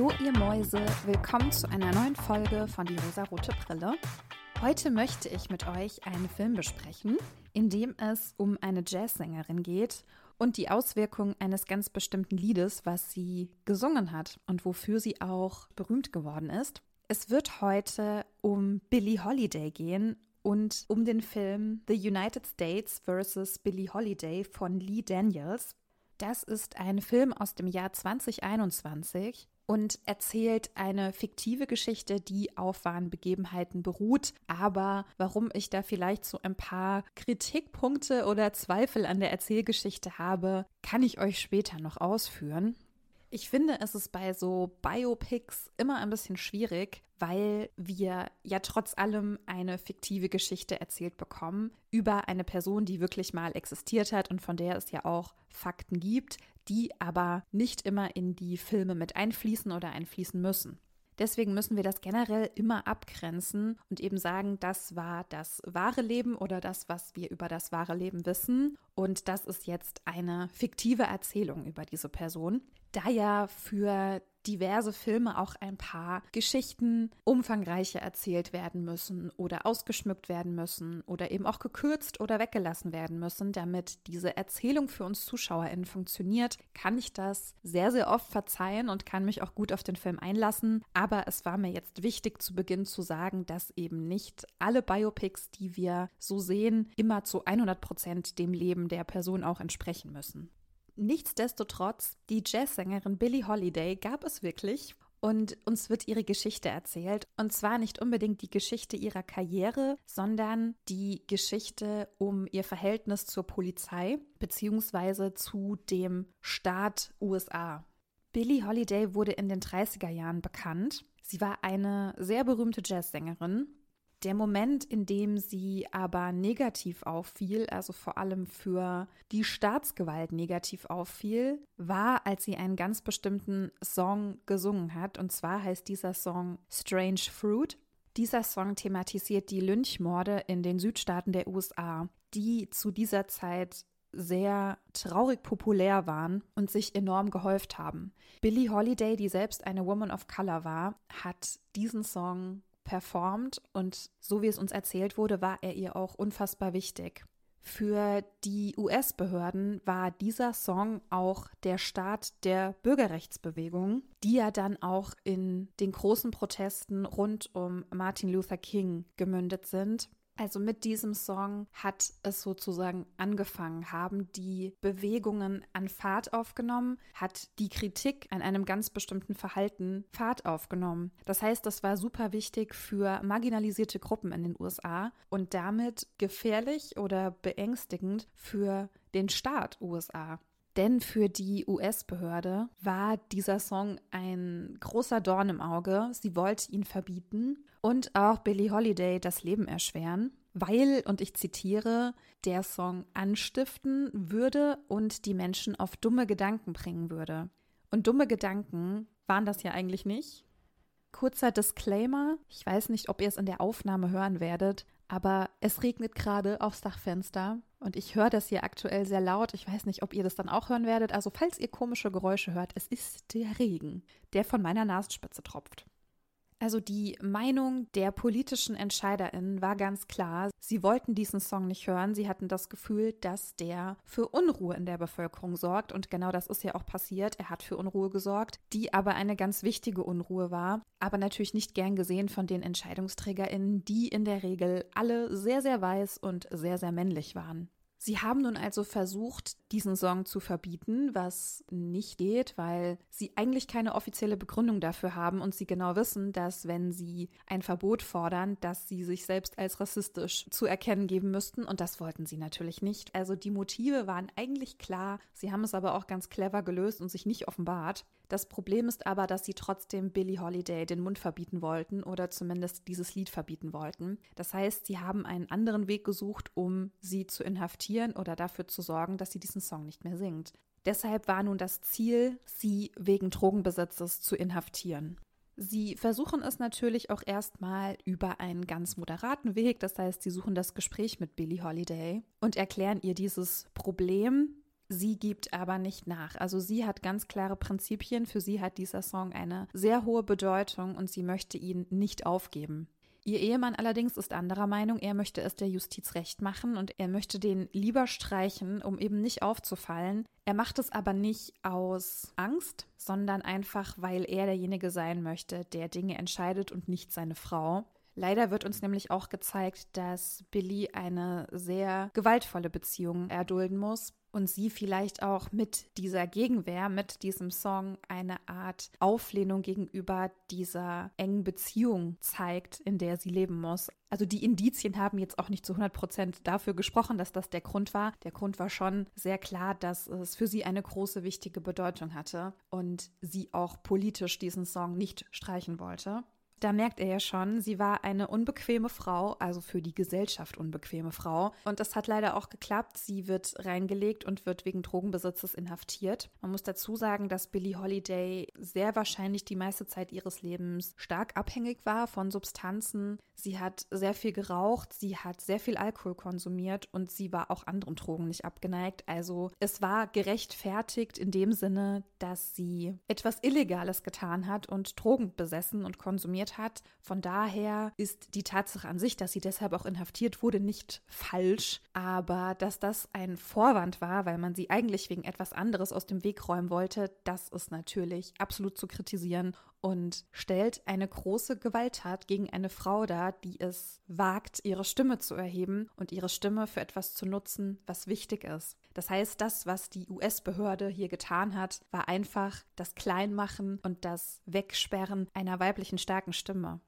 Hallo ihr Mäuse, willkommen zu einer neuen Folge von Die rosarote Brille. Heute möchte ich mit euch einen Film besprechen, in dem es um eine Jazzsängerin geht und die Auswirkungen eines ganz bestimmten Liedes, was sie gesungen hat und wofür sie auch berühmt geworden ist. Es wird heute um Billie Holiday gehen und um den Film The United States vs. Billie Holiday von Lee Daniels. Das ist ein Film aus dem Jahr 2021 und erzählt eine fiktive Geschichte, die auf wahren Begebenheiten beruht. Aber warum ich da vielleicht so ein paar Kritikpunkte oder Zweifel an der Erzählgeschichte habe, kann ich euch später noch ausführen. Ich finde, es ist bei so Biopics immer ein bisschen schwierig, weil wir ja trotz allem eine fiktive Geschichte erzählt bekommen über eine Person, die wirklich mal existiert hat und von der es ja auch Fakten gibt, die aber nicht immer in die Filme mit einfließen oder einfließen müssen. Deswegen müssen wir das generell immer abgrenzen und eben sagen, das war das wahre Leben oder das, was wir über das wahre Leben wissen. Und das ist jetzt eine fiktive Erzählung über diese Person. Da ja für diverse Filme auch ein paar Geschichten umfangreicher erzählt werden müssen oder ausgeschmückt werden müssen oder eben auch gekürzt oder weggelassen werden müssen, damit diese Erzählung für uns ZuschauerInnen funktioniert, kann ich das sehr, sehr oft verzeihen und kann mich auch gut auf den Film einlassen. Aber es war mir jetzt wichtig zu Beginn zu sagen, dass eben nicht alle Biopics, die wir so sehen, immer zu 100 Prozent dem Leben der Person auch entsprechen müssen. Nichtsdestotrotz, die Jazzsängerin Billie Holiday gab es wirklich und uns wird ihre Geschichte erzählt. Und zwar nicht unbedingt die Geschichte ihrer Karriere, sondern die Geschichte um ihr Verhältnis zur Polizei bzw. zu dem Staat USA. Billie Holiday wurde in den 30er Jahren bekannt. Sie war eine sehr berühmte Jazzsängerin der Moment, in dem sie aber negativ auffiel, also vor allem für die Staatsgewalt negativ auffiel, war, als sie einen ganz bestimmten Song gesungen hat. Und zwar heißt dieser Song Strange Fruit. Dieser Song thematisiert die Lynchmorde in den Südstaaten der USA, die zu dieser Zeit sehr traurig populär waren und sich enorm gehäuft haben. Billie Holiday, die selbst eine Woman of Color war, hat diesen Song performt und so wie es uns erzählt wurde, war er ihr auch unfassbar wichtig. Für die US-Behörden war dieser Song auch der Start der Bürgerrechtsbewegung, die ja dann auch in den großen Protesten rund um Martin Luther King gemündet sind. Also mit diesem Song hat es sozusagen angefangen, haben die Bewegungen an Fahrt aufgenommen, hat die Kritik an einem ganz bestimmten Verhalten Fahrt aufgenommen. Das heißt, das war super wichtig für marginalisierte Gruppen in den USA und damit gefährlich oder beängstigend für den Staat USA. Denn für die US-Behörde war dieser Song ein großer Dorn im Auge. Sie wollte ihn verbieten und auch Billie Holiday das Leben erschweren, weil, und ich zitiere, der Song anstiften würde und die Menschen auf dumme Gedanken bringen würde. Und dumme Gedanken waren das ja eigentlich nicht. Kurzer Disclaimer, ich weiß nicht, ob ihr es in der Aufnahme hören werdet, aber es regnet gerade aufs Dachfenster und ich höre das hier aktuell sehr laut. Ich weiß nicht, ob ihr das dann auch hören werdet. Also falls ihr komische Geräusche hört, es ist der Regen, der von meiner Nasenspitze tropft. Also die Meinung der politischen EntscheiderInnen war ganz klar. Sie wollten diesen Song nicht hören. Sie hatten das Gefühl, dass der für Unruhe in der Bevölkerung sorgt. Und genau das ist ja auch passiert. Er hat für Unruhe gesorgt, die aber eine ganz wichtige Unruhe war. Aber natürlich nicht gern gesehen von den EntscheidungsträgerInnen, die in der Regel alle sehr, sehr weiß und sehr, sehr männlich waren. Sie haben nun also versucht, diesen Song zu verbieten, was nicht geht, weil sie eigentlich keine offizielle Begründung dafür haben und sie genau wissen, dass wenn sie ein Verbot fordern, dass sie sich selbst als rassistisch zu erkennen geben müssten und das wollten sie natürlich nicht. Also die Motive waren eigentlich klar, sie haben es aber auch ganz clever gelöst und sich nicht offenbart. Das Problem ist aber, dass sie trotzdem Billie Holiday den Mund verbieten wollten oder zumindest dieses Lied verbieten wollten. Das heißt, sie haben einen anderen Weg gesucht, um sie zu inhaftieren oder dafür zu sorgen, dass sie diesen Song nicht mehr singt. Deshalb war nun das Ziel, sie wegen Drogenbesitzes zu inhaftieren. Sie versuchen es natürlich auch erstmal über einen ganz moderaten Weg. Das heißt, sie suchen das Gespräch mit Billie Holiday und erklären ihr dieses Problem Sie gibt aber nicht nach. Also sie hat ganz klare Prinzipien. Für sie hat dieser Song eine sehr hohe Bedeutung und sie möchte ihn nicht aufgeben. Ihr Ehemann allerdings ist anderer Meinung. Er möchte es der Justiz recht machen und er möchte den lieber streichen, um eben nicht aufzufallen. Er macht es aber nicht aus Angst, sondern einfach, weil er derjenige sein möchte, der Dinge entscheidet und nicht seine Frau. Leider wird uns nämlich auch gezeigt, dass Billy eine sehr gewaltvolle Beziehung erdulden muss und sie vielleicht auch mit dieser Gegenwehr, mit diesem Song eine Art Auflehnung gegenüber dieser engen Beziehung zeigt, in der sie leben muss. Also die Indizien haben jetzt auch nicht zu 100 Prozent dafür gesprochen, dass das der Grund war. Der Grund war schon sehr klar, dass es für sie eine große, wichtige Bedeutung hatte und sie auch politisch diesen Song nicht streichen wollte da merkt er ja schon, sie war eine unbequeme Frau, also für die Gesellschaft unbequeme Frau. Und das hat leider auch geklappt. Sie wird reingelegt und wird wegen Drogenbesitzes inhaftiert. Man muss dazu sagen, dass Billie Holiday sehr wahrscheinlich die meiste Zeit ihres Lebens stark abhängig war von Substanzen. Sie hat sehr viel geraucht, sie hat sehr viel Alkohol konsumiert und sie war auch anderen Drogen nicht abgeneigt. Also es war gerechtfertigt in dem Sinne, dass sie etwas Illegales getan hat und Drogen besessen und konsumiert getötet hat. Von daher ist die Tatsache an sich, dass sie deshalb auch inhaftiert wurde, nicht falsch. Aber dass das ein Vorwand war, weil man sie eigentlich wegen etwas anderes aus dem Weg räumen wollte, das ist natürlich absolut zu kritisieren und stellt eine große Gewalttat gegen eine Frau dar, die es wagt, ihre Stimme zu erheben und ihre Stimme für etwas zu nutzen, was wichtig ist. Das heißt, das, was die US-Behörde hier getan hat, war einfach das Kleinmachen und das Wegsperren einer weiblichen starken Stimme.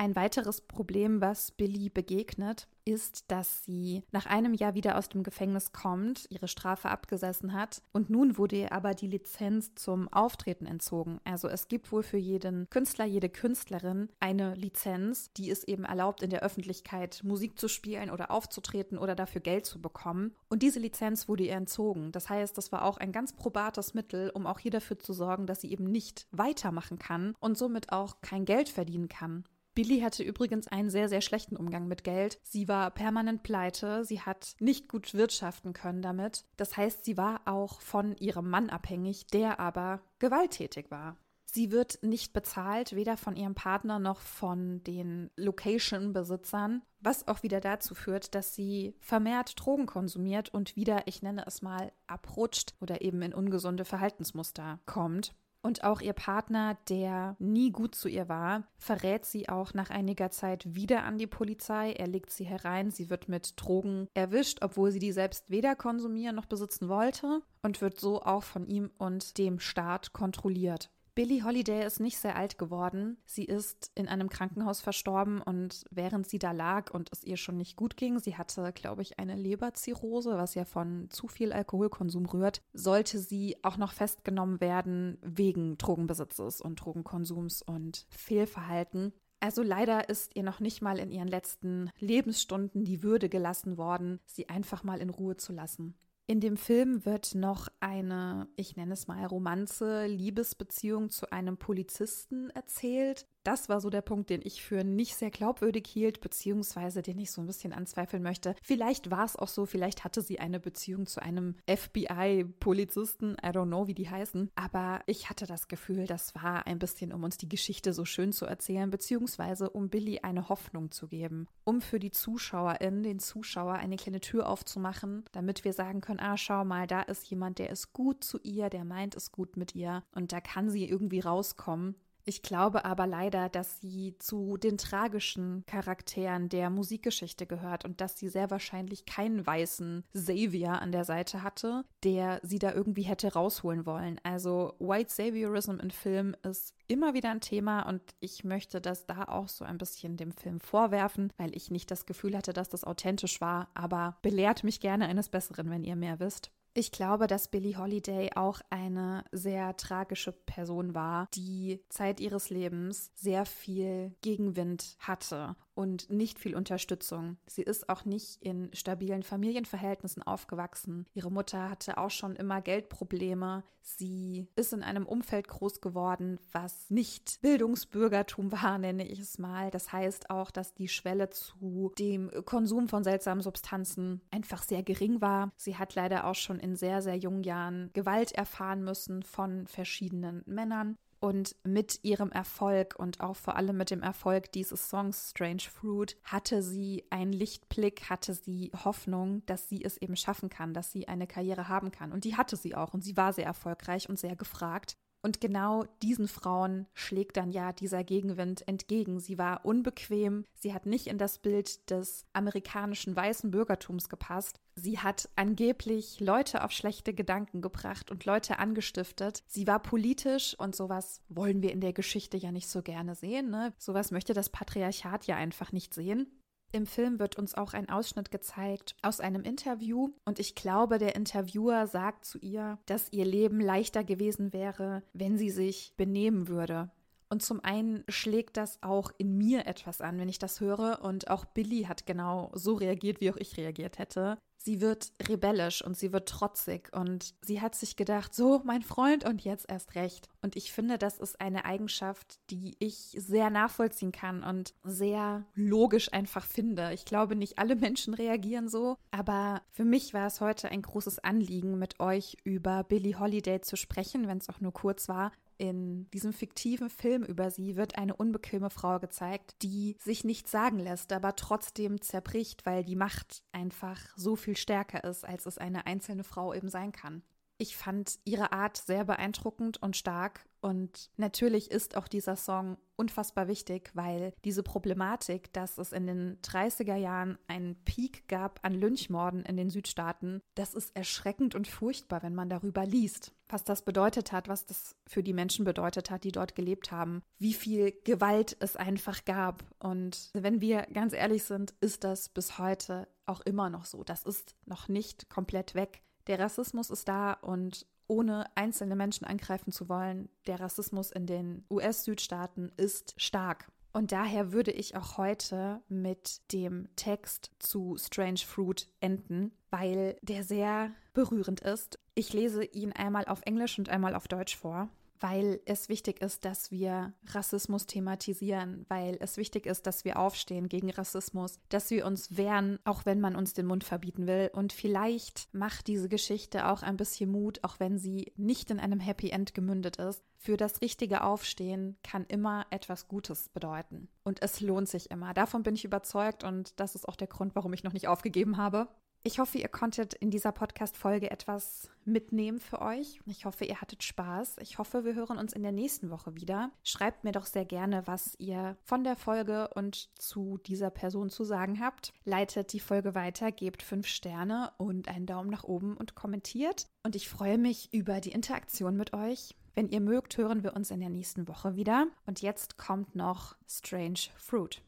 Ein weiteres Problem, was Billy begegnet, ist, dass sie nach einem Jahr wieder aus dem Gefängnis kommt, ihre Strafe abgesessen hat und nun wurde ihr aber die Lizenz zum Auftreten entzogen. Also es gibt wohl für jeden Künstler, jede Künstlerin eine Lizenz, die es eben erlaubt, in der Öffentlichkeit Musik zu spielen oder aufzutreten oder dafür Geld zu bekommen. Und diese Lizenz wurde ihr entzogen. Das heißt, das war auch ein ganz probates Mittel, um auch hier dafür zu sorgen, dass sie eben nicht weitermachen kann und somit auch kein Geld verdienen kann. Billy hatte übrigens einen sehr, sehr schlechten Umgang mit Geld. Sie war permanent pleite, sie hat nicht gut wirtschaften können damit. Das heißt, sie war auch von ihrem Mann abhängig, der aber gewalttätig war. Sie wird nicht bezahlt, weder von ihrem Partner noch von den Location-Besitzern, was auch wieder dazu führt, dass sie vermehrt Drogen konsumiert und wieder, ich nenne es mal, abrutscht oder eben in ungesunde Verhaltensmuster kommt. Und auch ihr Partner, der nie gut zu ihr war, verrät sie auch nach einiger Zeit wieder an die Polizei. Er legt sie herein. Sie wird mit Drogen erwischt, obwohl sie die selbst weder konsumieren noch besitzen wollte und wird so auch von ihm und dem Staat kontrolliert. Billie Holiday ist nicht sehr alt geworden. Sie ist in einem Krankenhaus verstorben und während sie da lag und es ihr schon nicht gut ging, sie hatte, glaube ich, eine Leberzirrhose, was ja von zu viel Alkoholkonsum rührt, sollte sie auch noch festgenommen werden wegen Drogenbesitzes und Drogenkonsums und Fehlverhalten. Also leider ist ihr noch nicht mal in ihren letzten Lebensstunden die Würde gelassen worden, sie einfach mal in Ruhe zu lassen. In dem Film wird noch eine, ich nenne es mal, Romanze, Liebesbeziehung zu einem Polizisten erzählt, das war so der Punkt, den ich für nicht sehr glaubwürdig hielt, beziehungsweise den ich so ein bisschen anzweifeln möchte. Vielleicht war es auch so, vielleicht hatte sie eine Beziehung zu einem FBI-Polizisten, I don't know, wie die heißen, aber ich hatte das Gefühl, das war ein bisschen, um uns die Geschichte so schön zu erzählen, beziehungsweise um Billy eine Hoffnung zu geben, um für die ZuschauerInnen, den Zuschauer eine kleine Tür aufzumachen, damit wir sagen können, ah, schau mal, da ist jemand, der ist gut zu ihr, der meint es gut mit ihr und da kann sie irgendwie rauskommen ich glaube aber leider, dass sie zu den tragischen Charakteren der Musikgeschichte gehört und dass sie sehr wahrscheinlich keinen weißen Savior an der Seite hatte, der sie da irgendwie hätte rausholen wollen. Also White Saviorism in Film ist immer wieder ein Thema und ich möchte das da auch so ein bisschen dem Film vorwerfen, weil ich nicht das Gefühl hatte, dass das authentisch war, aber belehrt mich gerne eines Besseren, wenn ihr mehr wisst. Ich glaube, dass Billie Holiday auch eine sehr tragische Person war, die Zeit ihres Lebens sehr viel Gegenwind hatte und nicht viel Unterstützung. Sie ist auch nicht in stabilen Familienverhältnissen aufgewachsen. Ihre Mutter hatte auch schon immer Geldprobleme. Sie ist in einem Umfeld groß geworden, was nicht Bildungsbürgertum war, nenne ich es mal. Das heißt auch, dass die Schwelle zu dem Konsum von seltsamen Substanzen einfach sehr gering war. Sie hat leider auch schon in sehr, sehr jungen Jahren Gewalt erfahren müssen von verschiedenen Männern. Und mit ihrem Erfolg und auch vor allem mit dem Erfolg dieses Songs Strange Fruit hatte sie einen Lichtblick, hatte sie Hoffnung, dass sie es eben schaffen kann, dass sie eine Karriere haben kann. Und die hatte sie auch und sie war sehr erfolgreich und sehr gefragt. Und genau diesen Frauen schlägt dann ja dieser Gegenwind entgegen. Sie war unbequem, sie hat nicht in das Bild des amerikanischen weißen Bürgertums gepasst. Sie hat angeblich Leute auf schlechte Gedanken gebracht und Leute angestiftet. Sie war politisch und sowas wollen wir in der Geschichte ja nicht so gerne sehen. Ne? Sowas möchte das Patriarchat ja einfach nicht sehen. Im Film wird uns auch ein Ausschnitt gezeigt aus einem Interview und ich glaube, der Interviewer sagt zu ihr, dass ihr Leben leichter gewesen wäre, wenn sie sich benehmen würde. Und zum einen schlägt das auch in mir etwas an, wenn ich das höre. Und auch Billy hat genau so reagiert, wie auch ich reagiert hätte. Sie wird rebellisch und sie wird trotzig und sie hat sich gedacht, so mein Freund und jetzt erst recht. Und ich finde, das ist eine Eigenschaft, die ich sehr nachvollziehen kann und sehr logisch einfach finde. Ich glaube, nicht alle Menschen reagieren so, aber für mich war es heute ein großes Anliegen, mit euch über Billie Holiday zu sprechen, wenn es auch nur kurz war, in diesem fiktiven Film über sie wird eine unbequeme Frau gezeigt, die sich nichts sagen lässt, aber trotzdem zerbricht, weil die Macht einfach so viel stärker ist, als es eine einzelne Frau eben sein kann. Ich fand ihre Art sehr beeindruckend und stark. Und natürlich ist auch dieser Song unfassbar wichtig, weil diese Problematik, dass es in den 30er Jahren einen Peak gab an Lynchmorden in den Südstaaten, das ist erschreckend und furchtbar, wenn man darüber liest. Was das bedeutet hat, was das für die Menschen bedeutet hat, die dort gelebt haben, wie viel Gewalt es einfach gab. Und wenn wir ganz ehrlich sind, ist das bis heute auch immer noch so. Das ist noch nicht komplett weg. Der Rassismus ist da und ohne einzelne Menschen angreifen zu wollen, der Rassismus in den US-Südstaaten ist stark. Und daher würde ich auch heute mit dem Text zu Strange Fruit enden, weil der sehr berührend ist. Ich lese ihn einmal auf Englisch und einmal auf Deutsch vor weil es wichtig ist, dass wir Rassismus thematisieren, weil es wichtig ist, dass wir aufstehen gegen Rassismus, dass wir uns wehren, auch wenn man uns den Mund verbieten will. Und vielleicht macht diese Geschichte auch ein bisschen Mut, auch wenn sie nicht in einem Happy End gemündet ist. Für das richtige Aufstehen kann immer etwas Gutes bedeuten. Und es lohnt sich immer. Davon bin ich überzeugt und das ist auch der Grund, warum ich noch nicht aufgegeben habe. Ich hoffe, ihr konntet in dieser Podcast-Folge etwas mitnehmen für euch. Ich hoffe, ihr hattet Spaß. Ich hoffe, wir hören uns in der nächsten Woche wieder. Schreibt mir doch sehr gerne, was ihr von der Folge und zu dieser Person zu sagen habt. Leitet die Folge weiter, gebt fünf Sterne und einen Daumen nach oben und kommentiert. Und ich freue mich über die Interaktion mit euch. Wenn ihr mögt, hören wir uns in der nächsten Woche wieder. Und jetzt kommt noch Strange Fruit.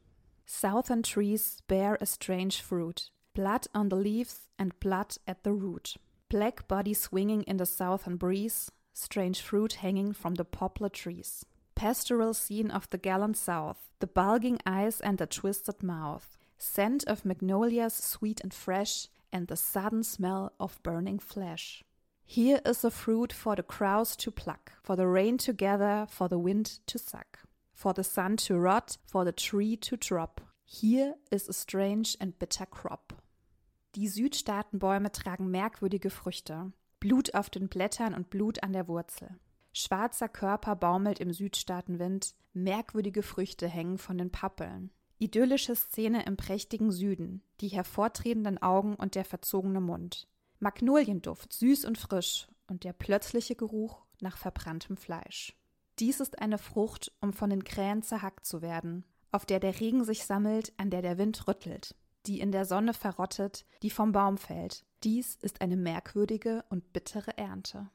Southern trees bear a strange fruit. Blood on the leaves and blood at the root. Black body swinging in the southern breeze, strange fruit hanging from the poplar trees. Pastoral scene of the gallant south, the bulging eyes and the twisted mouth, scent of magnolias sweet and fresh, and the sudden smell of burning flesh. Here is a fruit for the crows to pluck, for the rain to gather, for the wind to suck, for the sun to rot, for the tree to drop. Here is a strange and bitter crop. Die Südstaatenbäume tragen merkwürdige Früchte. Blut auf den Blättern und Blut an der Wurzel. Schwarzer Körper baumelt im Südstaatenwind, merkwürdige Früchte hängen von den Pappeln. Idyllische Szene im prächtigen Süden, die hervortretenden Augen und der verzogene Mund. Magnolienduft, süß und frisch, und der plötzliche Geruch nach verbranntem Fleisch. Dies ist eine Frucht, um von den Krähen zerhackt zu werden, auf der der Regen sich sammelt, an der der Wind rüttelt die in der Sonne verrottet, die vom Baum fällt. Dies ist eine merkwürdige und bittere Ernte.